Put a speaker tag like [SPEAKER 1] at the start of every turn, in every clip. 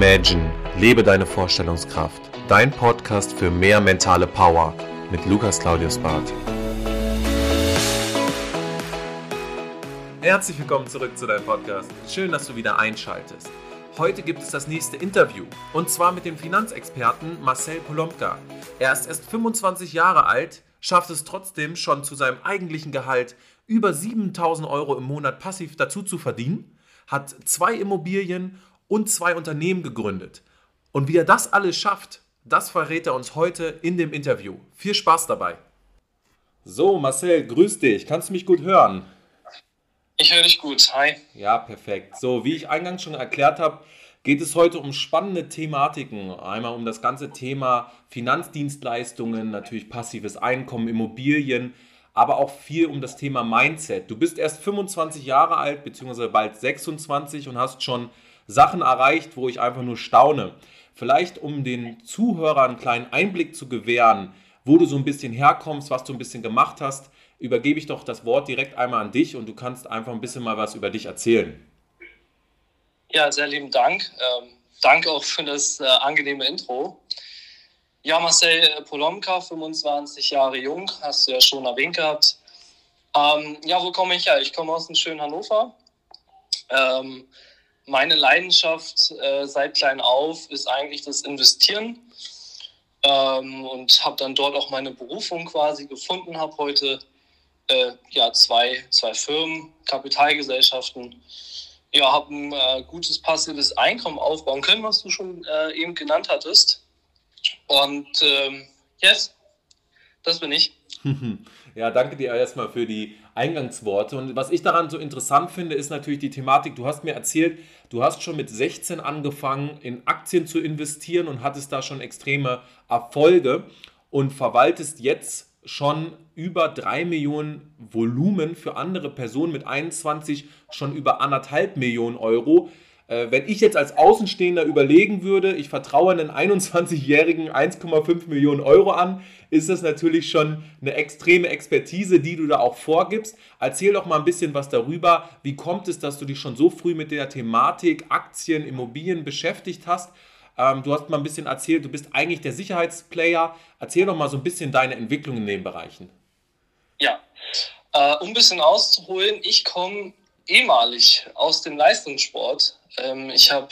[SPEAKER 1] Imagine, lebe deine Vorstellungskraft. Dein Podcast für mehr mentale Power mit Lukas Claudius Barth. Herzlich willkommen zurück zu deinem Podcast. Schön, dass du wieder einschaltest. Heute gibt es das nächste Interview und zwar mit dem Finanzexperten Marcel Polomka. Er ist erst 25 Jahre alt, schafft es trotzdem schon zu seinem eigentlichen Gehalt über 7000 Euro im Monat passiv dazu zu verdienen, hat zwei Immobilien und zwei Unternehmen gegründet. Und wie er das alles schafft, das verrät er uns heute in dem Interview. Viel Spaß dabei. So, Marcel, grüß dich. Kannst du mich gut hören?
[SPEAKER 2] Ich höre dich gut. Hi.
[SPEAKER 1] Ja, perfekt. So, wie ich eingangs schon erklärt habe, geht es heute um spannende Thematiken. Einmal um das ganze Thema Finanzdienstleistungen, natürlich passives Einkommen, Immobilien, aber auch viel um das Thema Mindset. Du bist erst 25 Jahre alt, beziehungsweise bald 26 und hast schon Sachen erreicht, wo ich einfach nur staune. Vielleicht um den Zuhörern einen kleinen Einblick zu gewähren, wo du so ein bisschen herkommst, was du ein bisschen gemacht hast, übergebe ich doch das Wort direkt einmal an dich und du kannst einfach ein bisschen mal was über dich erzählen.
[SPEAKER 2] Ja, sehr lieben Dank. Ähm, danke auch für das äh, angenehme Intro. Ja, Marcel äh, Polomka, 25 Jahre jung, hast du ja schon erwähnt gehabt. Ähm, ja, wo komme ich her? Ich komme aus dem schönen Hannover. Ähm, meine Leidenschaft äh, seit klein auf ist eigentlich das Investieren ähm, und habe dann dort auch meine Berufung quasi gefunden, habe heute äh, ja, zwei, zwei Firmen, Kapitalgesellschaften, ja, habe ein äh, gutes passives Einkommen aufbauen können, was du schon äh, eben genannt hattest. Und ähm, yes, das bin ich.
[SPEAKER 1] Ja, danke dir erstmal für die Eingangsworte. Und was ich daran so interessant finde, ist natürlich die Thematik. Du hast mir erzählt, du hast schon mit 16 angefangen, in Aktien zu investieren und hattest da schon extreme Erfolge und verwaltest jetzt schon über 3 Millionen Volumen für andere Personen mit 21 schon über anderthalb Millionen Euro. Äh, wenn ich jetzt als Außenstehender überlegen würde, ich vertraue einen 21-Jährigen 1,5 Millionen Euro an, ist das natürlich schon eine extreme Expertise, die du da auch vorgibst. Erzähl doch mal ein bisschen was darüber. Wie kommt es, dass du dich schon so früh mit der Thematik Aktien, Immobilien beschäftigt hast? Ähm, du hast mal ein bisschen erzählt, du bist eigentlich der Sicherheitsplayer. Erzähl doch mal so ein bisschen deine Entwicklung in den Bereichen.
[SPEAKER 2] Ja, äh, um ein bisschen auszuholen, ich komme ehemalig aus dem Leistungssport. Ähm, ich habe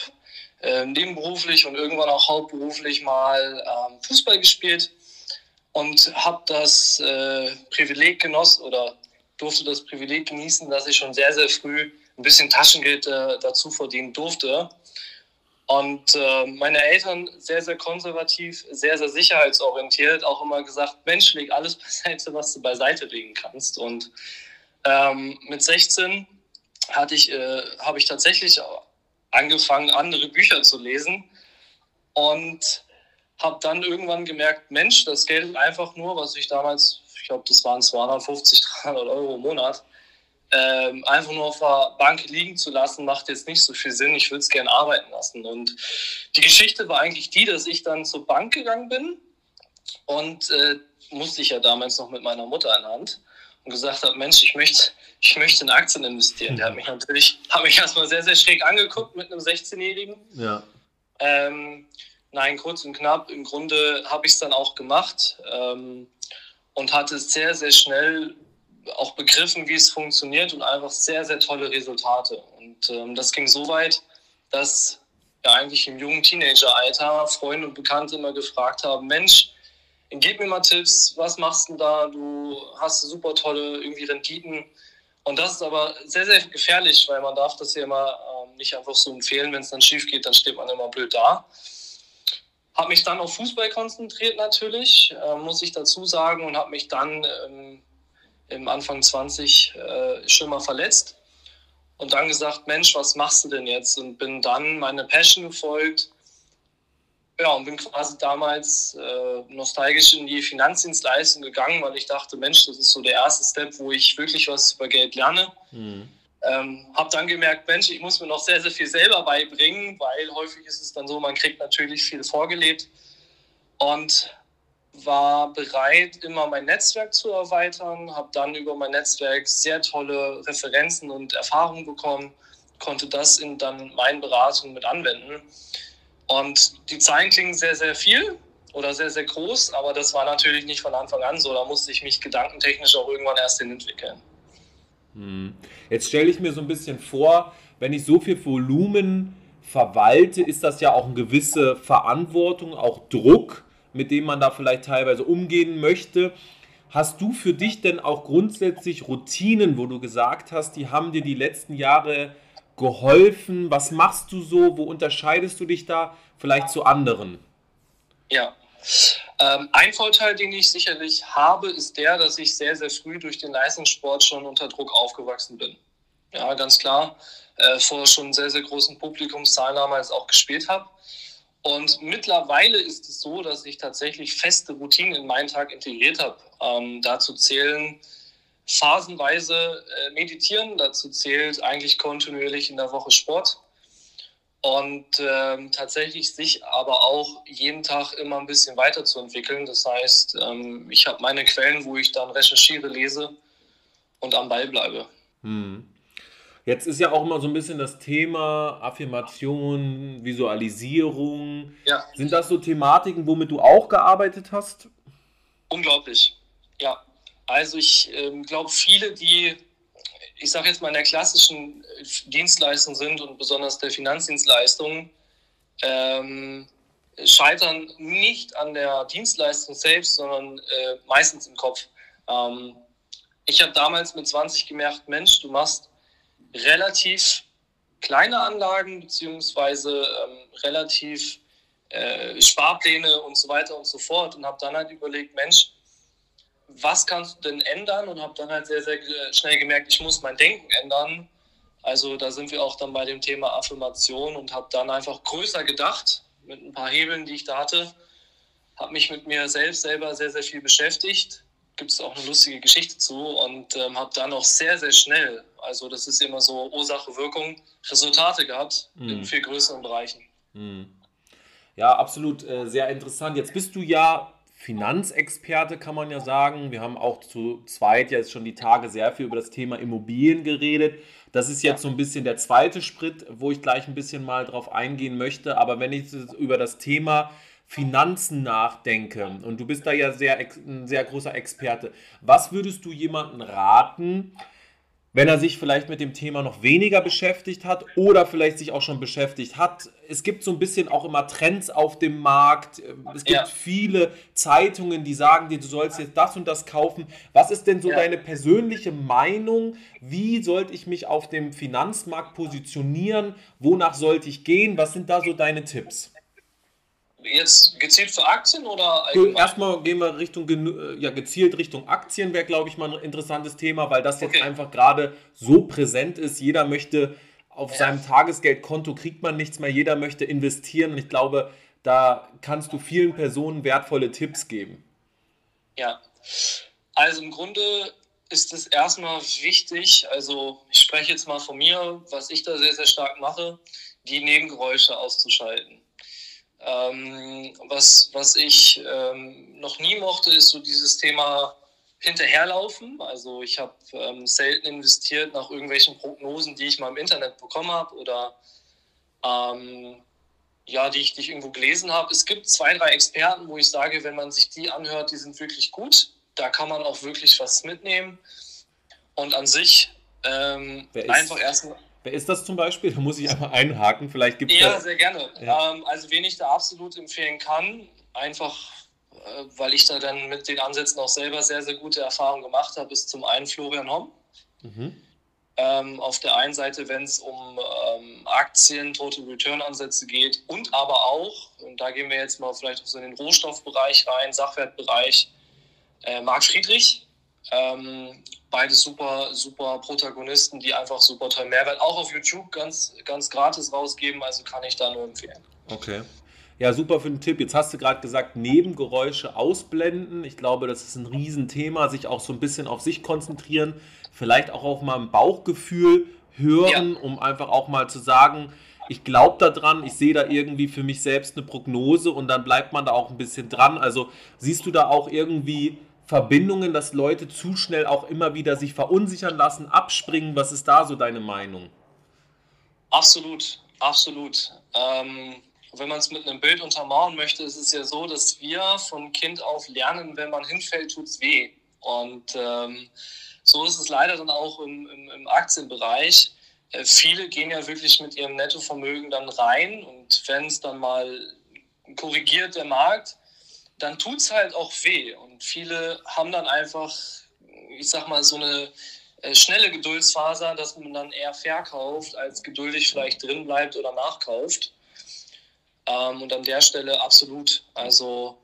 [SPEAKER 2] äh, nebenberuflich und irgendwann auch hauptberuflich mal ähm, Fußball gespielt und habe das äh, Privileg genossen oder durfte das Privileg genießen, dass ich schon sehr, sehr früh ein bisschen Taschengeld äh, dazu verdienen durfte. Und äh, meine Eltern sehr, sehr konservativ, sehr, sehr sicherheitsorientiert, auch immer gesagt, Mensch, leg alles beiseite, was du beiseite legen kannst. Und ähm, mit 16 hatte ich, äh, habe ich tatsächlich angefangen, andere Bücher zu lesen und habe dann irgendwann gemerkt, Mensch, das Geld einfach nur, was ich damals, ich glaube, das waren 250, 300 Euro im Monat, ähm, einfach nur auf der Bank liegen zu lassen, macht jetzt nicht so viel Sinn. Ich würde es gerne arbeiten lassen. Und die Geschichte war eigentlich die, dass ich dann zur Bank gegangen bin und äh, musste ich ja damals noch mit meiner Mutter in Hand und gesagt habe, Mensch, ich möchte, ich möchte in Aktien investieren. Der hat mich natürlich, hat mich erstmal sehr, sehr schräg angeguckt mit einem 16-Jährigen.
[SPEAKER 1] Ja.
[SPEAKER 2] Ähm, nein, kurz und knapp, im Grunde habe ich es dann auch gemacht ähm, und hatte sehr, sehr schnell auch begriffen, wie es funktioniert und einfach sehr, sehr tolle Resultate. Und ähm, das ging so weit, dass ja eigentlich im jungen Teenageralter Freunde und Bekannte immer gefragt haben, Mensch, gib mir mal Tipps, was machst du da? Du hast super tolle irgendwie Renditen. Und das ist aber sehr, sehr gefährlich, weil man darf das ja immer ähm, nicht einfach so empfehlen. Wenn es dann schief geht, dann steht man immer blöd da. Habe mich dann auf Fußball konzentriert natürlich, äh, muss ich dazu sagen, und habe mich dann ähm, im Anfang 20 äh, schon mal verletzt. Und dann gesagt, Mensch, was machst du denn jetzt? Und bin dann meine Passion gefolgt ja, und bin quasi damals äh, nostalgisch in die Finanzdienstleistung gegangen, weil ich dachte, Mensch, das ist so der erste Step, wo ich wirklich was über Geld lerne. Mhm. Ähm, habe dann gemerkt, Mensch, ich muss mir noch sehr, sehr viel selber beibringen, weil häufig ist es dann so, man kriegt natürlich viel vorgelebt und war bereit, immer mein Netzwerk zu erweitern, habe dann über mein Netzwerk sehr tolle Referenzen und Erfahrungen bekommen, konnte das in dann meinen Beratungen mit anwenden Und die Zahlen klingen sehr, sehr viel oder sehr, sehr groß, aber das war natürlich nicht von Anfang an so. Da musste ich mich gedankentechnisch auch irgendwann erst hin entwickeln.
[SPEAKER 1] Hm. Jetzt stelle ich mir so ein bisschen vor, wenn ich so viel Volumen verwalte, ist das ja auch eine gewisse Verantwortung, auch Druck, mit dem man da vielleicht teilweise umgehen möchte. Hast du für dich denn auch grundsätzlich Routinen, wo du gesagt hast, die haben dir die letzten Jahre geholfen? Was machst du so? Wo unterscheidest du dich da vielleicht zu anderen?
[SPEAKER 2] Ja. Ähm, ein Vorteil, den ich sicherlich habe, ist der, dass ich sehr, sehr früh durch den Leistungssport schon unter Druck aufgewachsen bin. Ja, ganz klar. Äh, vor schon sehr, sehr großen Publikumszahlen damals auch gespielt habe. Und mittlerweile ist es so, dass ich tatsächlich feste Routinen in meinen Tag integriert habe. Ähm, dazu zählen phasenweise äh, Meditieren, dazu zählt eigentlich kontinuierlich in der Woche Sport. Und ähm, tatsächlich sich aber auch jeden Tag immer ein bisschen weiterzuentwickeln. Das heißt, ähm, ich habe meine Quellen, wo ich dann recherchiere, lese und am Ball bleibe. Hm.
[SPEAKER 1] Jetzt ist ja auch immer so ein bisschen das Thema Affirmation, Visualisierung. Ja. Sind das so Thematiken, womit du auch gearbeitet hast?
[SPEAKER 2] Unglaublich, ja. Also ich ähm, glaube, viele, die, ich sage jetzt mal, in der klassischen äh, Dienstleistung sind und besonders der Finanzdienstleistung, ähm, scheitern nicht an der Dienstleistung selbst, sondern äh, meistens im Kopf. Ähm, ich habe damals mit 20 gemerkt, Mensch, du machst relativ kleine Anlagen beziehungsweise ähm, relativ äh, Sparpläne und so weiter und so fort und habe dann halt überlegt, Mensch, was kannst du denn ändern und habe dann halt sehr, sehr schnell gemerkt, ich muss mein Denken ändern. Also da sind wir auch dann bei dem Thema Affirmation und habe dann einfach größer gedacht mit ein paar Hebeln, die ich da hatte, habe mich mit mir selbst selber sehr, sehr viel beschäftigt gibt es auch eine lustige Geschichte zu und ähm, habe dann auch sehr, sehr schnell, also das ist immer so Ursache-Wirkung, Resultate gehabt mhm. in viel größeren Bereichen. Mhm.
[SPEAKER 1] Ja, absolut äh, sehr interessant. Jetzt bist du ja Finanzexperte, kann man ja sagen. Wir haben auch zu zweit jetzt schon die Tage sehr viel über das Thema Immobilien geredet. Das ist jetzt so ein bisschen der zweite Schritt, wo ich gleich ein bisschen mal drauf eingehen möchte. Aber wenn ich über das Thema Finanzen nachdenke, und du bist da ja sehr, ein sehr großer Experte, was würdest du jemandem raten, wenn er sich vielleicht mit dem Thema noch weniger beschäftigt hat oder vielleicht sich auch schon beschäftigt hat. Es gibt so ein bisschen auch immer Trends auf dem Markt. Es gibt ja. viele Zeitungen, die sagen dir, du sollst jetzt das und das kaufen. Was ist denn so ja. deine persönliche Meinung? Wie sollte ich mich auf dem Finanzmarkt positionieren? Wonach sollte ich gehen? Was sind da so deine Tipps?
[SPEAKER 2] Jetzt gezielt für Aktien oder
[SPEAKER 1] allgemein? Erstmal gehen wir Richtung, äh, ja, gezielt Richtung Aktien, wäre, glaube ich, mal ein interessantes Thema, weil das jetzt okay. einfach gerade so präsent ist. Jeder möchte auf ja. seinem Tagesgeldkonto kriegt man nichts mehr, jeder möchte investieren und ich glaube, da kannst du vielen Personen wertvolle Tipps geben.
[SPEAKER 2] Ja, also im Grunde ist es erstmal wichtig, also ich spreche jetzt mal von mir, was ich da sehr, sehr stark mache, die Nebengeräusche auszuschalten. Ähm, was, was ich ähm, noch nie mochte, ist so dieses Thema hinterherlaufen. Also ich habe ähm, selten investiert nach irgendwelchen Prognosen, die ich mal im Internet bekommen habe oder ähm, ja, die ich, die ich irgendwo gelesen habe. Es gibt zwei, drei Experten, wo ich sage, wenn man sich die anhört, die sind wirklich gut. Da kann man auch wirklich was mitnehmen. Und an sich ähm, einfach erstmal
[SPEAKER 1] Wer ist das zum Beispiel? Da muss ich einmal einhaken. Vielleicht gibt
[SPEAKER 2] Ja, sehr gerne. Ja. Ähm, also, wen ich da absolut empfehlen kann, einfach äh, weil ich da dann mit den Ansätzen auch selber sehr, sehr gute Erfahrungen gemacht habe, ist zum einen Florian Homm. Mhm. Ähm, auf der einen Seite, wenn es um ähm, Aktien, Total Return Ansätze geht und aber auch, und da gehen wir jetzt mal vielleicht auch so in den Rohstoffbereich rein, Sachwertbereich, äh, Marc Friedrich. Ähm, beides super, super Protagonisten, die einfach super toll Mehrwert auch auf YouTube ganz, ganz gratis rausgeben. Also kann ich da nur empfehlen.
[SPEAKER 1] Okay. Ja, super für den Tipp. Jetzt hast du gerade gesagt, Nebengeräusche ausblenden. Ich glaube, das ist ein Riesenthema, sich auch so ein bisschen auf sich konzentrieren, vielleicht auch auf mal ein Bauchgefühl hören, ja. um einfach auch mal zu sagen, ich glaube daran, ich sehe da irgendwie für mich selbst eine Prognose und dann bleibt man da auch ein bisschen dran. Also siehst du da auch irgendwie Verbindungen, dass Leute zu schnell auch immer wieder sich verunsichern lassen, abspringen? Was ist da so deine Meinung?
[SPEAKER 2] Absolut, absolut. Ähm, wenn man es mit einem Bild untermauern möchte, ist es ja so, dass wir von Kind auf lernen, wenn man hinfällt, tut es weh. Und ähm, so ist es leider dann auch im, im, im Aktienbereich. Äh, viele gehen ja wirklich mit ihrem Nettovermögen dann rein und wenn es dann mal korrigiert der Markt, dann tut es halt auch weh. Und viele haben dann einfach, ich sag mal, so eine äh, schnelle Geduldsfaser, dass man dann eher verkauft, als geduldig vielleicht drin bleibt oder nachkauft. Ähm, und an der Stelle absolut. Also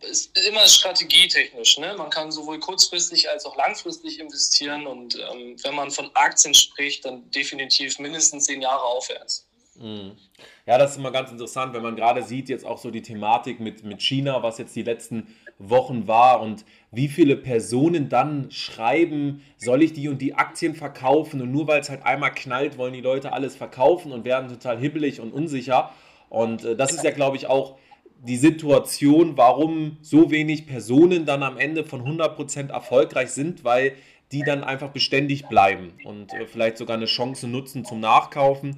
[SPEAKER 2] ist immer strategietechnisch. Ne? Man kann sowohl kurzfristig als auch langfristig investieren und ähm, wenn man von Aktien spricht, dann definitiv mindestens zehn Jahre aufwärts.
[SPEAKER 1] Mhm. Ja, das ist immer ganz interessant, wenn man gerade sieht, jetzt auch so die Thematik mit, mit China, was jetzt die letzten Wochen war und wie viele Personen dann schreiben, soll ich die und die Aktien verkaufen und nur weil es halt einmal knallt, wollen die Leute alles verkaufen und werden total hibbelig und unsicher. Und äh, das ist ja, glaube ich, auch die Situation, warum so wenig Personen dann am Ende von 100% erfolgreich sind, weil die dann einfach beständig bleiben und äh, vielleicht sogar eine Chance nutzen zum Nachkaufen.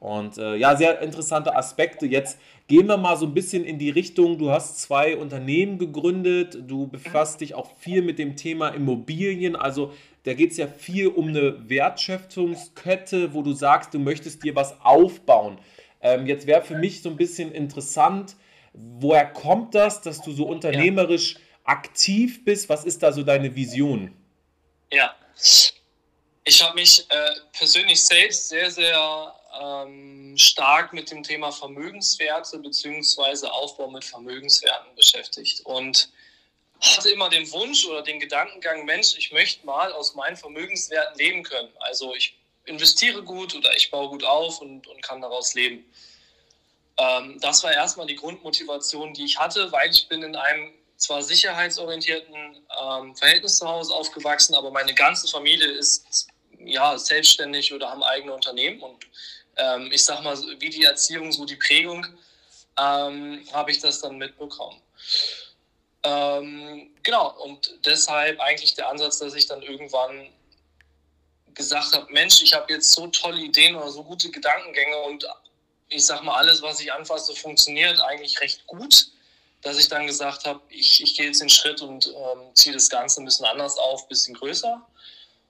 [SPEAKER 1] Und äh, ja, sehr interessante Aspekte. Jetzt gehen wir mal so ein bisschen in die Richtung, du hast zwei Unternehmen gegründet, du befasst dich auch viel mit dem Thema Immobilien. Also da geht es ja viel um eine Wertschöpfungskette, wo du sagst, du möchtest dir was aufbauen. Ähm, jetzt wäre für mich so ein bisschen interessant, Woher kommt das, dass du so unternehmerisch ja. aktiv bist? Was ist da so deine Vision?
[SPEAKER 2] Ja, ich habe mich äh, persönlich selbst sehr, sehr ähm, stark mit dem Thema Vermögenswerte bzw. Aufbau mit Vermögenswerten beschäftigt und hatte immer den Wunsch oder den Gedankengang, Mensch, ich möchte mal aus meinen Vermögenswerten leben können. Also ich investiere gut oder ich baue gut auf und, und kann daraus leben. Ähm, das war erstmal die Grundmotivation, die ich hatte, weil ich bin in einem zwar sicherheitsorientierten ähm, Verhältnis zu Hause aufgewachsen, aber meine ganze Familie ist ja selbstständig oder haben eigene Unternehmen und ähm, ich sag mal, wie die Erziehung, so die Prägung, ähm, habe ich das dann mitbekommen. Ähm, genau, und deshalb eigentlich der Ansatz, dass ich dann irgendwann gesagt habe, Mensch, ich habe jetzt so tolle Ideen oder so gute Gedankengänge und ich sag mal, alles, was ich anfasse, funktioniert eigentlich recht gut, dass ich dann gesagt habe, ich, ich gehe jetzt den Schritt und ähm, ziehe das Ganze ein bisschen anders auf, ein bisschen größer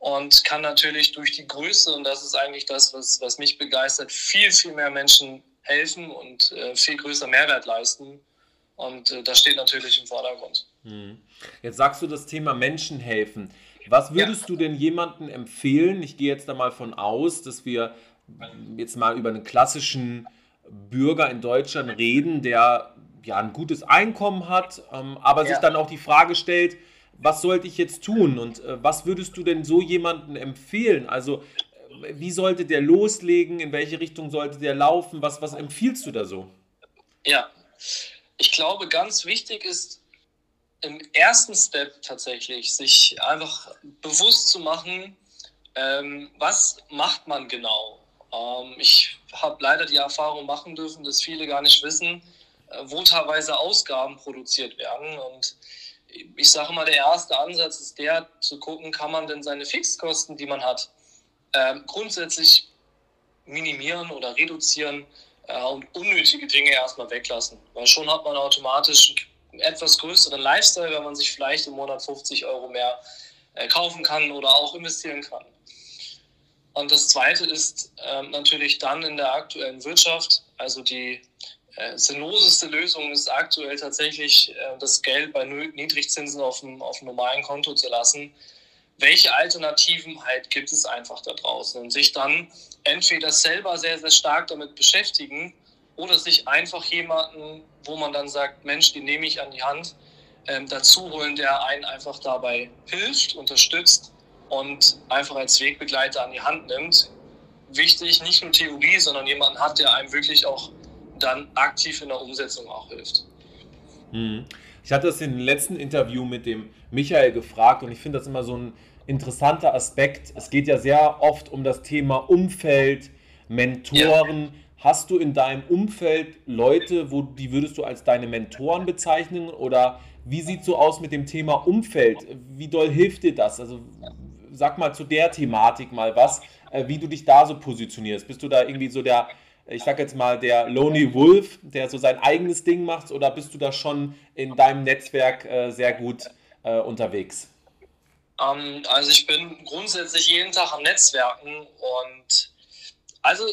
[SPEAKER 2] und kann natürlich durch die Größe, und das ist eigentlich das, was, was mich begeistert, viel, viel mehr Menschen helfen und äh, viel größer Mehrwert leisten. Und äh, das steht natürlich im Vordergrund.
[SPEAKER 1] Hm. Jetzt sagst du das Thema Menschen helfen. Was würdest ja. du denn jemandem empfehlen? Ich gehe jetzt da mal von aus, dass wir jetzt mal über einen klassischen Bürger in Deutschland reden, der ja ein gutes Einkommen hat, ähm, aber ja. sich dann auch die Frage stellt, was sollte ich jetzt tun und äh, was würdest du denn so jemanden empfehlen? Also äh, wie sollte der loslegen, in welche Richtung sollte der laufen, was, was empfiehlst du da so?
[SPEAKER 2] Ja, ich glaube, ganz wichtig ist im ersten Step tatsächlich, sich einfach bewusst zu machen, ähm, was macht man genau? Ähm, ich habe leider die Erfahrung machen dürfen, dass viele gar nicht wissen, äh, wo teilweise Ausgaben produziert werden. Und ich sage mal, der erste Ansatz ist der, zu gucken, kann man denn seine Fixkosten, die man hat, äh, grundsätzlich minimieren oder reduzieren äh, und unnötige Dinge erstmal weglassen. Weil schon hat man automatisch einen etwas größeren Lifestyle, wenn man sich vielleicht im Monat 50 Euro mehr äh, kaufen kann oder auch investieren kann. Und das Zweite ist äh, natürlich dann in der aktuellen Wirtschaft, also die äh, sinnloseste Lösung ist aktuell tatsächlich äh, das Geld bei Niedrigzinsen auf dem, auf dem normalen Konto zu lassen. Welche Alternativen halt gibt es einfach da draußen und sich dann entweder selber sehr, sehr stark damit beschäftigen oder sich einfach jemanden, wo man dann sagt, Mensch, den nehme ich an die Hand, ähm, dazu holen, der einen einfach dabei hilft, unterstützt und einfach als Wegbegleiter an die Hand nimmt. Wichtig, nicht nur Theorie, sondern jemanden hat, der einem wirklich auch dann aktiv in der Umsetzung auch hilft.
[SPEAKER 1] Hm. Ich hatte das im letzten Interview mit dem Michael gefragt und ich finde das immer so ein interessanter Aspekt. Es geht ja sehr oft um das Thema Umfeld, Mentoren. Ja. Hast du in deinem Umfeld Leute, wo die würdest du als deine Mentoren bezeichnen oder wie sieht so aus mit dem Thema Umfeld? Wie doll hilft dir das? Also sag mal zu der Thematik mal was, äh, wie du dich da so positionierst. Bist du da irgendwie so der ich sag jetzt mal, der Lonely Wolf, der so sein eigenes Ding macht, oder bist du da schon in deinem Netzwerk äh, sehr gut äh, unterwegs?
[SPEAKER 2] Ähm, also ich bin grundsätzlich jeden Tag am Netzwerken und also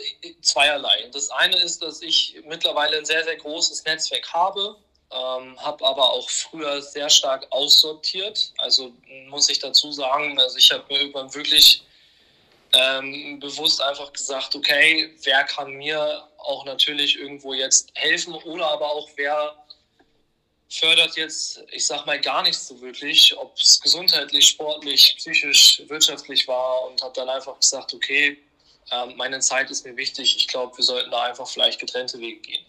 [SPEAKER 2] zweierlei. Das eine ist, dass ich mittlerweile ein sehr, sehr großes Netzwerk habe, ähm, habe aber auch früher sehr stark aussortiert. Also muss ich dazu sagen, also ich habe mir irgendwann wirklich ähm, bewusst einfach gesagt, okay, wer kann mir auch natürlich irgendwo jetzt helfen oder aber auch wer fördert jetzt, ich sag mal, gar nichts so wirklich, ob es gesundheitlich, sportlich, psychisch, wirtschaftlich war und habe dann einfach gesagt, okay, ähm, meine Zeit ist mir wichtig, ich glaube, wir sollten da einfach vielleicht getrennte Wege gehen.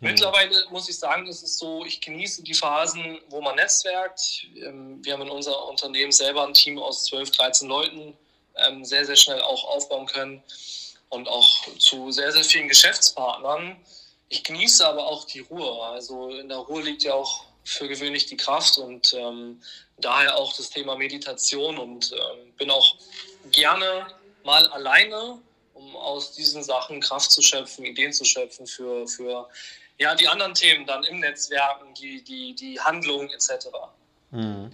[SPEAKER 2] Mhm. Mittlerweile muss ich sagen, ist es so, ich genieße die Phasen, wo man netzwerkt. Ähm, wir haben in unserem Unternehmen selber ein Team aus 12, 13 Leuten ähm, sehr, sehr schnell auch aufbauen können und auch zu sehr, sehr vielen Geschäftspartnern. Ich genieße aber auch die Ruhe. Also in der Ruhe liegt ja auch für gewöhnlich die Kraft und ähm, daher auch das Thema Meditation und ähm, bin auch gerne mal alleine, um aus diesen Sachen Kraft zu schöpfen, Ideen zu schöpfen für, für ja, die anderen Themen dann im Netzwerken, die, die, die Handlungen etc.
[SPEAKER 1] Mhm.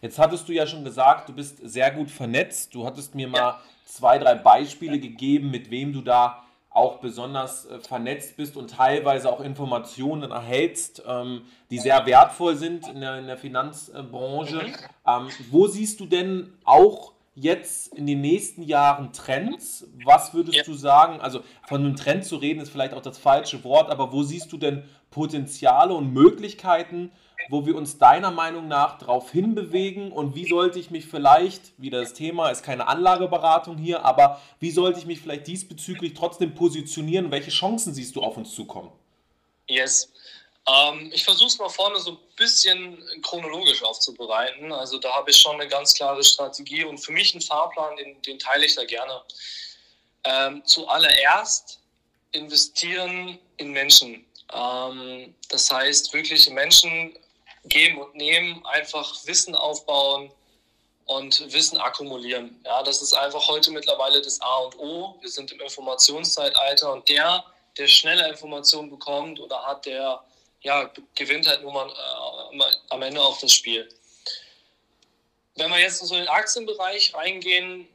[SPEAKER 1] Jetzt hattest du ja schon gesagt, du bist sehr gut vernetzt. Du hattest mir mal ja. zwei, drei Beispiele gegeben, mit wem du da auch besonders äh, vernetzt bist und teilweise auch Informationen erhältst, ähm, die sehr wertvoll sind in der, in der Finanzbranche. Mhm. Ähm, wo siehst du denn auch jetzt in den nächsten Jahren Trends? Was würdest ja. du sagen? Also von einem Trend zu reden ist vielleicht auch das falsche Wort, aber wo siehst du denn Potenziale und Möglichkeiten, wo wir uns deiner Meinung nach darauf hinbewegen und wie sollte ich mich vielleicht, wieder das Thema ist keine Anlageberatung hier, aber wie sollte ich mich vielleicht diesbezüglich trotzdem positionieren? Welche Chancen siehst du auf uns zukommen?
[SPEAKER 2] Yes. Ähm, ich versuche es mal vorne so ein bisschen chronologisch aufzubereiten. Also da habe ich schon eine ganz klare Strategie und für mich einen Fahrplan, den, den teile ich da gerne. Ähm, zuallererst investieren in Menschen. Ähm, das heißt, wirklich Menschen geben und nehmen, einfach Wissen aufbauen und Wissen akkumulieren. Ja, das ist einfach heute mittlerweile das A und O. Wir sind im Informationszeitalter und der, der schneller Informationen bekommt oder hat, der ja, gewinnt halt nur mal äh, am Ende auch das Spiel. Wenn wir jetzt in so den Aktienbereich reingehen,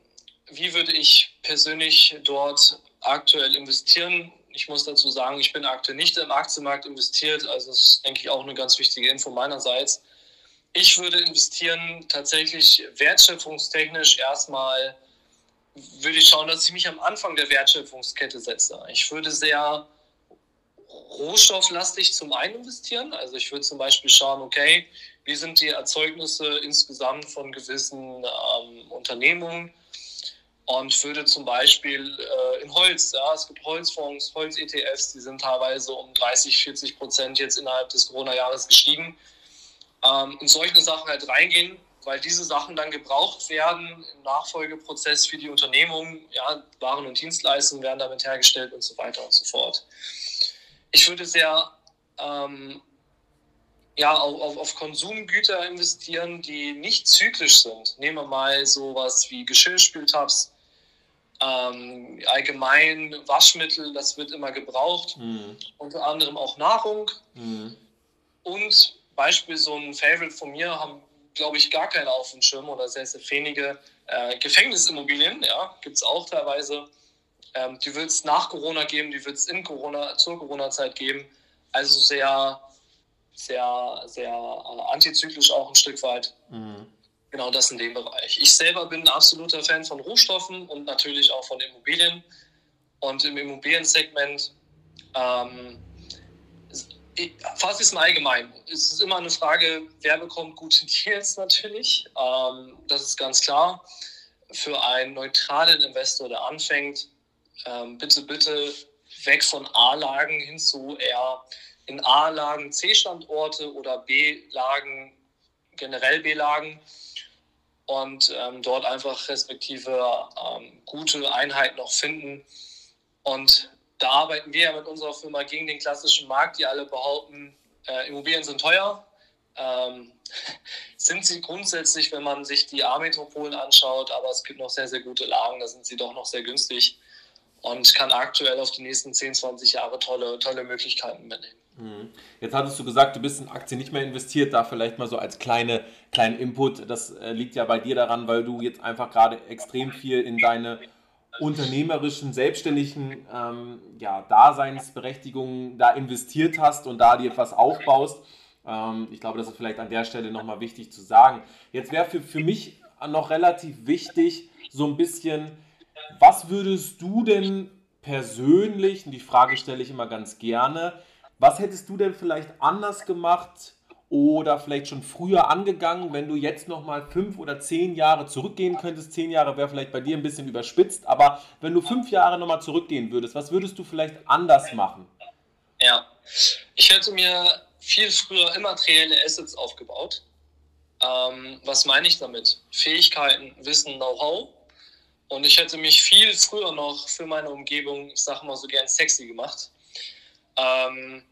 [SPEAKER 2] wie würde ich persönlich dort aktuell investieren? Ich muss dazu sagen, ich bin aktuell nicht im Aktienmarkt investiert, also das ist, denke ich, auch eine ganz wichtige Info meinerseits. Ich würde investieren tatsächlich wertschöpfungstechnisch erstmal, würde ich schauen, dass ich mich am Anfang der Wertschöpfungskette setze. Ich würde sehr rohstofflastig zum einen investieren. Also ich würde zum Beispiel schauen, okay, wie sind die Erzeugnisse insgesamt von gewissen ähm, Unternehmungen und würde zum Beispiel äh, in Holz, ja, es gibt Holzfonds, Holz-ETFs, die sind teilweise um 30, 40 Prozent jetzt innerhalb des Corona-Jahres gestiegen. Ähm, in solche Sachen halt reingehen, weil diese Sachen dann gebraucht werden im Nachfolgeprozess für die Unternehmung. Ja, Waren und Dienstleistungen werden damit hergestellt und so weiter und so fort ich würde sehr ähm, ja, auf, auf, Konsumgüter investieren, die nicht zyklisch sind. Nehmen wir mal sowas wie Geschirrspültabs, ähm, allgemein Waschmittel, das wird immer gebraucht, mhm. unter anderem auch Nahrung. Mhm. Und Beispiel so ein Favorite von mir haben, glaube ich, gar keine auf dem Schirm oder sehr, sehr wenige äh, Gefängnisimmobilien, ja, gibt es auch teilweise. Ähm, die wird es nach Corona geben, die wird es in Corona, zur Corona-Zeit geben. Also sehr, sehr, sehr äh, antizyklisch auch ein Stück weit. Mhm. Genau das in dem Bereich. Ich selber bin ein absoluter Fan von Rohstoffen und natürlich auch von Immobilien. Und im Immobiliensegment, ähm, fast ist im Allgemeinen, es ist immer eine Frage, wer bekommt gute Deals natürlich. Ähm, das ist ganz klar. Für einen neutralen Investor, der anfängt, ähm, bitte, bitte weg von A-Lagen hin zu eher in A-Lagen C-Standorte oder B-Lagen, generell B-Lagen und ähm, dort einfach respektive ähm, gute Einheiten noch finden. Und da arbeiten wir ja mit unserer Firma gegen den klassischen Markt, die alle behaupten, äh, Immobilien sind teuer. Ähm, sind sie grundsätzlich, wenn man sich die A-Metropolen anschaut, aber es gibt noch sehr, sehr gute Lagen, da sind sie doch noch sehr günstig. Und kann aktuell auf die nächsten 10, 20 Jahre tolle, tolle Möglichkeiten mitnehmen.
[SPEAKER 1] Mhm. Jetzt hattest du gesagt, du bist in Aktien nicht mehr investiert, da vielleicht mal so als kleine, kleinen Input. Das äh, liegt ja bei dir daran, weil du jetzt einfach gerade extrem viel in deine unternehmerischen, selbstständigen ähm, ja, Daseinsberechtigungen da investiert hast und da dir etwas aufbaust. Ähm, ich glaube, das ist vielleicht an der Stelle nochmal wichtig zu sagen. Jetzt wäre für, für mich noch relativ wichtig, so ein bisschen, was würdest du denn persönlich, und die Frage stelle ich immer ganz gerne, was hättest du denn vielleicht anders gemacht oder vielleicht schon früher angegangen, wenn du jetzt nochmal fünf oder zehn Jahre zurückgehen könntest? Zehn Jahre wäre vielleicht bei dir ein bisschen überspitzt, aber wenn du fünf Jahre nochmal zurückgehen würdest, was würdest du vielleicht anders machen?
[SPEAKER 2] Ja, ich hätte mir viel früher immaterielle Assets aufgebaut. Ähm, was meine ich damit? Fähigkeiten, Wissen, Know-how. Und ich hätte mich viel früher noch für meine Umgebung, ich sage mal so gern sexy gemacht. Ähm,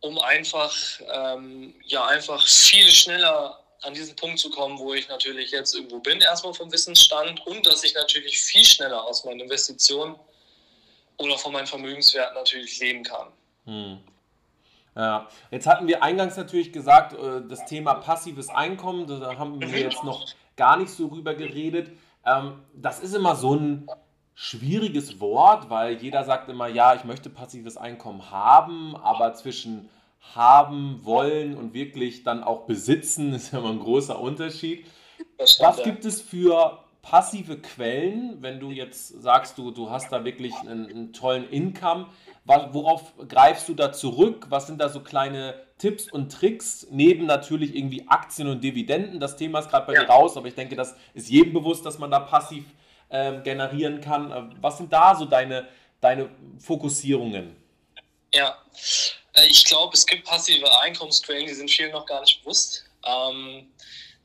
[SPEAKER 2] um einfach, ähm, ja, einfach viel schneller an diesen Punkt zu kommen, wo ich natürlich jetzt irgendwo bin, erstmal vom Wissensstand und dass ich natürlich viel schneller aus meinen Investitionen oder von meinen Vermögenswerten natürlich leben kann. Hm.
[SPEAKER 1] Ja, jetzt hatten wir eingangs natürlich gesagt, äh, das Thema passives Einkommen, da haben wir jetzt noch gar nicht so rüber geredet. Ähm, das ist immer so ein schwieriges Wort, weil jeder sagt immer, ja, ich möchte passives Einkommen haben, aber zwischen haben, wollen und wirklich dann auch besitzen ist ja immer ein großer Unterschied. Was gibt es für passive Quellen, wenn du jetzt sagst, du, du hast da wirklich einen, einen tollen Income? Worauf greifst du da zurück? Was sind da so kleine Tipps und Tricks, neben natürlich irgendwie Aktien und Dividenden? Das Thema ist gerade bei ja. dir raus, aber ich denke, das ist jedem bewusst, dass man da passiv ähm, generieren kann. Äh, was sind da so deine, deine Fokussierungen?
[SPEAKER 2] Ja, äh, ich glaube, es gibt passive Einkommensquellen, die sind vielen noch gar nicht bewusst. Ähm,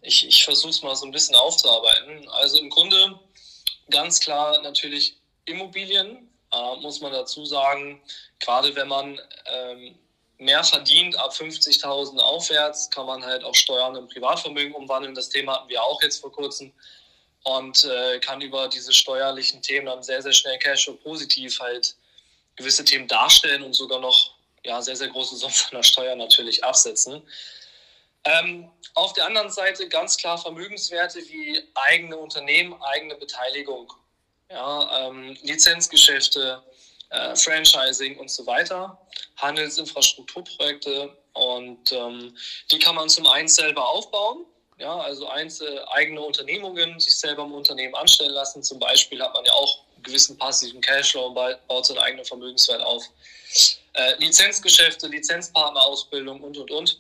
[SPEAKER 2] ich ich versuche es mal so ein bisschen aufzuarbeiten. Also im Grunde ganz klar natürlich Immobilien, äh, muss man dazu sagen. Gerade wenn man ähm, mehr verdient, ab 50.000 aufwärts, kann man halt auch Steuern im Privatvermögen umwandeln. Das Thema hatten wir auch jetzt vor kurzem und äh, kann über diese steuerlichen Themen dann sehr, sehr schnell Cashflow positiv halt gewisse Themen darstellen und sogar noch ja, sehr, sehr große Summen von der Steuer natürlich absetzen. Ähm, auf der anderen Seite ganz klar Vermögenswerte wie eigene Unternehmen, eigene Beteiligung, ja, ähm, Lizenzgeschäfte, äh, Franchising und so weiter, Handelsinfrastrukturprojekte und ähm, die kann man zum einen selber aufbauen ja, also einzelne eigene Unternehmungen, sich selber im Unternehmen anstellen lassen. Zum Beispiel hat man ja auch einen gewissen passiven Cashflow und baut seinen eigenen Vermögenswert auf. Äh, Lizenzgeschäfte, Lizenzpartnerausbildung und, und, und.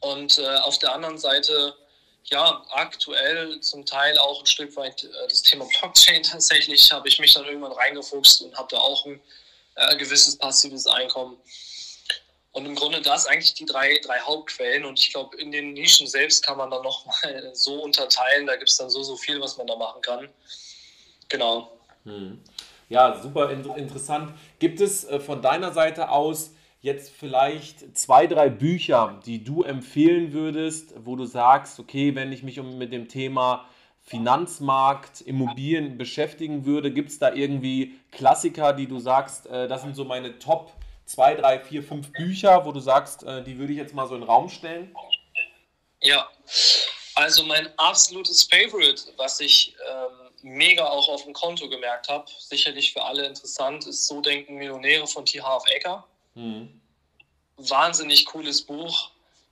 [SPEAKER 2] Und äh, auf der anderen Seite, ja, aktuell zum Teil auch ein Stück weit äh, das Thema Blockchain tatsächlich, habe ich mich dann irgendwann reingefuchst und habe da auch ein äh, gewisses passives Einkommen. Und im Grunde das eigentlich die drei, drei Hauptquellen. Und ich glaube, in den Nischen selbst kann man dann nochmal so unterteilen. Da gibt es dann so, so viel, was man da machen kann. Genau.
[SPEAKER 1] Hm. Ja, super interessant. Gibt es äh, von deiner Seite aus jetzt vielleicht zwei, drei Bücher, die du empfehlen würdest, wo du sagst, okay, wenn ich mich mit dem Thema Finanzmarkt, Immobilien beschäftigen würde, gibt es da irgendwie Klassiker, die du sagst, äh, das sind so meine Top- zwei, drei, vier, fünf Bücher, wo du sagst, äh, die würde ich jetzt mal so in den Raum stellen?
[SPEAKER 2] Ja, also mein absolutes Favorite, was ich ähm, mega auch auf dem Konto gemerkt habe, sicherlich für alle interessant, ist So denken Millionäre von T. Harv Ecker. Mhm. Wahnsinnig cooles Buch.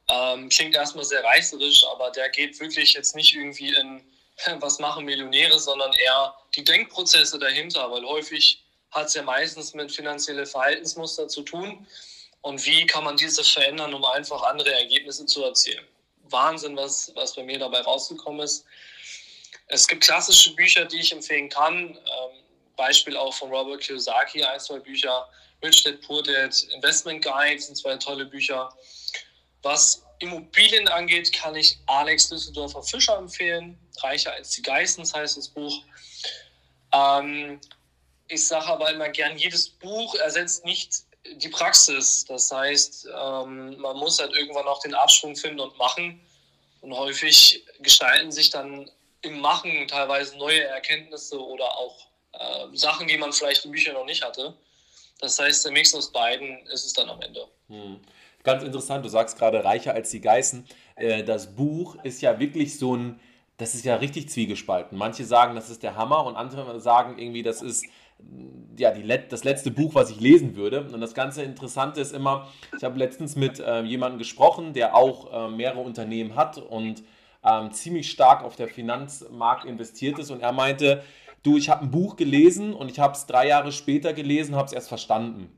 [SPEAKER 2] Ähm, klingt erstmal sehr reißerisch, aber der geht wirklich jetzt nicht irgendwie in was machen Millionäre, sondern eher die Denkprozesse dahinter, weil häufig hat es ja meistens mit finanziellen Verhaltensmuster zu tun. Und wie kann man diese verändern, um einfach andere Ergebnisse zu erzielen? Wahnsinn, was, was bei mir dabei rausgekommen ist. Es gibt klassische Bücher, die ich empfehlen kann. Ähm, Beispiel auch von Robert Kiyosaki, ein, zwei Bücher. Poor Dad, Investment Guide sind zwei tolle Bücher. Was Immobilien angeht, kann ich Alex Düsseldorfer Fischer empfehlen. Reicher als die Geistens heißt das Buch. Ähm, ich sage aber immer gern, jedes Buch ersetzt nicht die Praxis. Das heißt, ähm, man muss halt irgendwann auch den Absprung finden und machen. Und häufig gestalten sich dann im Machen teilweise neue Erkenntnisse oder auch äh, Sachen, die man vielleicht in Büchern noch nicht hatte. Das heißt, der Mix aus beiden ist es dann am Ende. Hm.
[SPEAKER 1] Ganz interessant, du sagst gerade reicher als die Geißen. Äh, das Buch ist ja wirklich so ein, das ist ja richtig zwiegespalten. Manche sagen, das ist der Hammer und andere sagen irgendwie, das ist ja, die Let das letzte Buch, was ich lesen würde. Und das ganze Interessante ist immer, ich habe letztens mit äh, jemandem gesprochen, der auch äh, mehrere Unternehmen hat und ähm, ziemlich stark auf der Finanzmarkt investiert ist. Und er meinte, du, ich habe ein Buch gelesen und ich habe es drei Jahre später gelesen, habe es erst verstanden.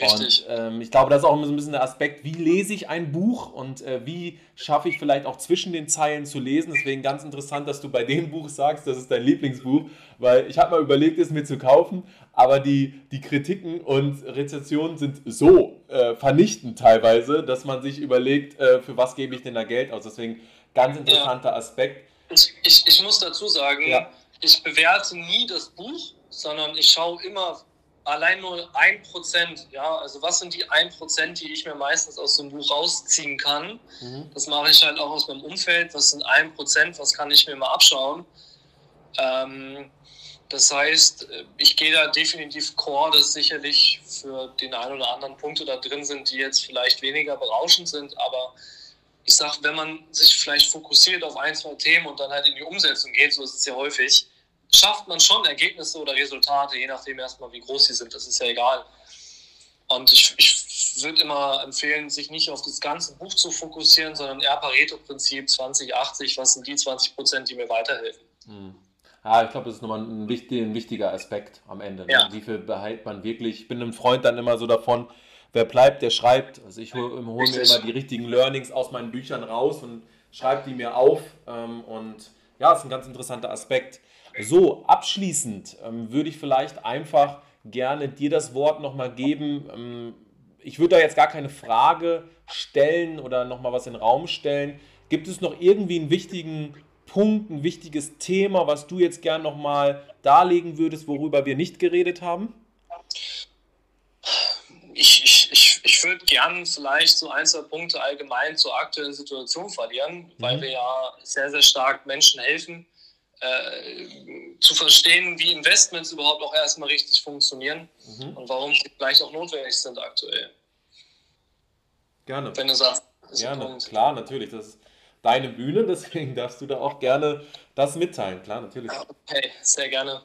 [SPEAKER 1] Richtig. Und ähm, ich glaube, das ist auch so ein bisschen der Aspekt, wie lese ich ein Buch und äh, wie schaffe ich vielleicht auch zwischen den Zeilen zu lesen. Deswegen ganz interessant, dass du bei dem Buch sagst, das ist dein Lieblingsbuch, weil ich habe mal überlegt, es mir zu kaufen, aber die, die Kritiken und Rezensionen sind so äh, vernichtend teilweise, dass man sich überlegt, äh, für was gebe ich denn da Geld aus. Deswegen ganz interessanter ja. Aspekt.
[SPEAKER 2] Ich, ich, ich, muss dazu sagen, ja. Ich bewerte nie das Buch, sondern ich schaue immer allein nur ein Prozent, ja, also was sind die ein Prozent, die ich mir meistens aus so einem Buch rausziehen kann? Mhm. Das mache ich halt auch aus meinem Umfeld. Was sind ein Prozent? Was kann ich mir mal abschauen? Ähm, das heißt, ich gehe da definitiv Core, dass sicherlich für den einen oder anderen Punkte da drin sind, die jetzt vielleicht weniger berauschend sind, aber ich sage, wenn man sich vielleicht fokussiert auf ein, zwei Themen und dann halt in die Umsetzung geht, so ist es ja häufig, schafft man schon Ergebnisse oder Resultate, je nachdem erstmal, wie groß sie sind. Das ist ja egal. Und ich, ich würde immer empfehlen, sich nicht auf das ganze Buch zu fokussieren, sondern eher Pareto-Prinzip 2080, was sind die 20 Prozent, die mir weiterhelfen.
[SPEAKER 1] Hm. Ja, ich glaube, das ist nochmal ein, wichtig, ein, wichtiger Aspekt am Ende. Ne? Ja. Wie viel behält man wirklich? Ich bin ein Freund dann immer so davon, wer bleibt, der schreibt. Also ich hole hol mir immer die richtigen Learnings aus meinen Büchern raus und schreibe die mir auf. Ähm, und ja, ist ein ganz interessanter Aspekt. So, abschließend ähm, würde ich vielleicht einfach gerne dir das Wort nochmal geben. Ähm, ich würde da jetzt gar keine Frage stellen oder nochmal was in den Raum stellen. Gibt es noch irgendwie einen wichtigen Punkt, ein wichtiges Thema, was du jetzt gern nochmal darlegen würdest, worüber wir nicht geredet haben?
[SPEAKER 2] Ich, ich, ich, ich würde gern vielleicht so ein, zwei Punkte allgemein zur aktuellen Situation verlieren, mhm. weil wir ja sehr, sehr stark Menschen helfen äh, zu verstehen, wie Investments überhaupt auch erstmal richtig funktionieren mhm. und warum sie vielleicht auch notwendig sind aktuell.
[SPEAKER 1] Gerne. Wenn du sagst, gerne, klar, natürlich. Das ist deine Bühne, deswegen darfst du da auch gerne das mitteilen, klar, natürlich.
[SPEAKER 2] Okay, sehr gerne.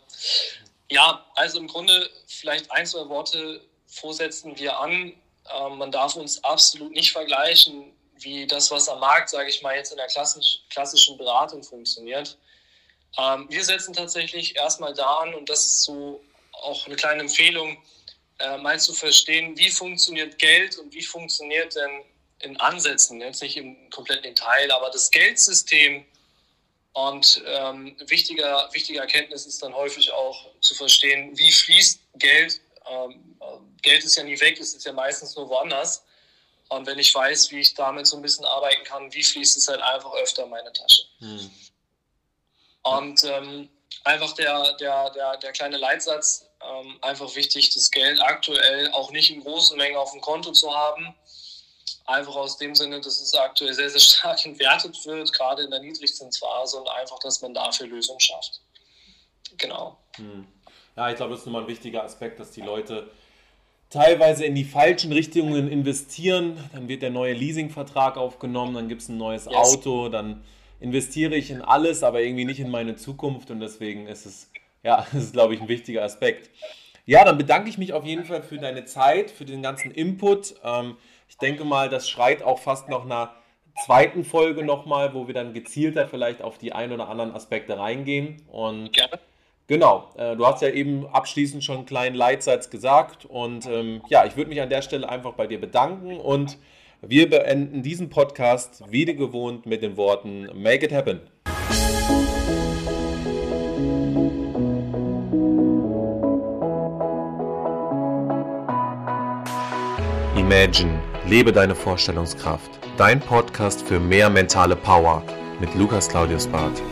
[SPEAKER 2] Ja, also im Grunde vielleicht ein, zwei Worte vorsetzen wir an. Ähm, man darf uns absolut nicht vergleichen, wie das, was am Markt, sage ich mal, jetzt in der klassisch, klassischen Beratung funktioniert. Ähm, wir setzen tatsächlich erstmal da an, und das ist so auch eine kleine Empfehlung, äh, mal zu verstehen, wie funktioniert Geld und wie funktioniert denn in Ansätzen, jetzt nicht im kompletten Detail, aber das Geldsystem. Und ähm, wichtiger, wichtige Erkenntnis ist dann häufig auch zu verstehen, wie fließt Geld. Ähm, Geld ist ja nie weg, es ist ja meistens nur woanders. Und wenn ich weiß, wie ich damit so ein bisschen arbeiten kann, wie fließt es halt einfach öfter in meine Tasche. Hm. Und ähm, einfach der, der, der, der kleine Leitsatz, ähm, einfach wichtig, das Geld aktuell auch nicht in großen Mengen auf dem Konto zu haben. Einfach aus dem Sinne, dass es aktuell sehr, sehr stark entwertet wird, gerade in der Niedrigzinsphase und einfach, dass man dafür Lösungen schafft. Genau. Hm.
[SPEAKER 1] Ja, ich glaube, das ist nochmal ein wichtiger Aspekt, dass die Leute teilweise in die falschen Richtungen investieren. Dann wird der neue Leasingvertrag aufgenommen, dann gibt es ein neues yes. Auto, dann investiere ich in alles, aber irgendwie nicht in meine Zukunft und deswegen ist es, ja, das ist, glaube ich, ein wichtiger Aspekt. Ja, dann bedanke ich mich auf jeden Fall für deine Zeit, für den ganzen Input. Ähm, ich denke mal, das schreit auch fast noch einer zweiten Folge nochmal, wo wir dann gezielter vielleicht auf die ein oder anderen Aspekte reingehen. Und Gerne. genau, äh, du hast ja eben abschließend schon einen kleinen Leitsatz gesagt. Und ähm, ja, ich würde mich an der Stelle einfach bei dir bedanken und wir beenden diesen Podcast wie gewohnt mit den Worten Make it happen. Imagine, lebe deine Vorstellungskraft. Dein Podcast für mehr mentale Power mit Lukas Claudius Barth.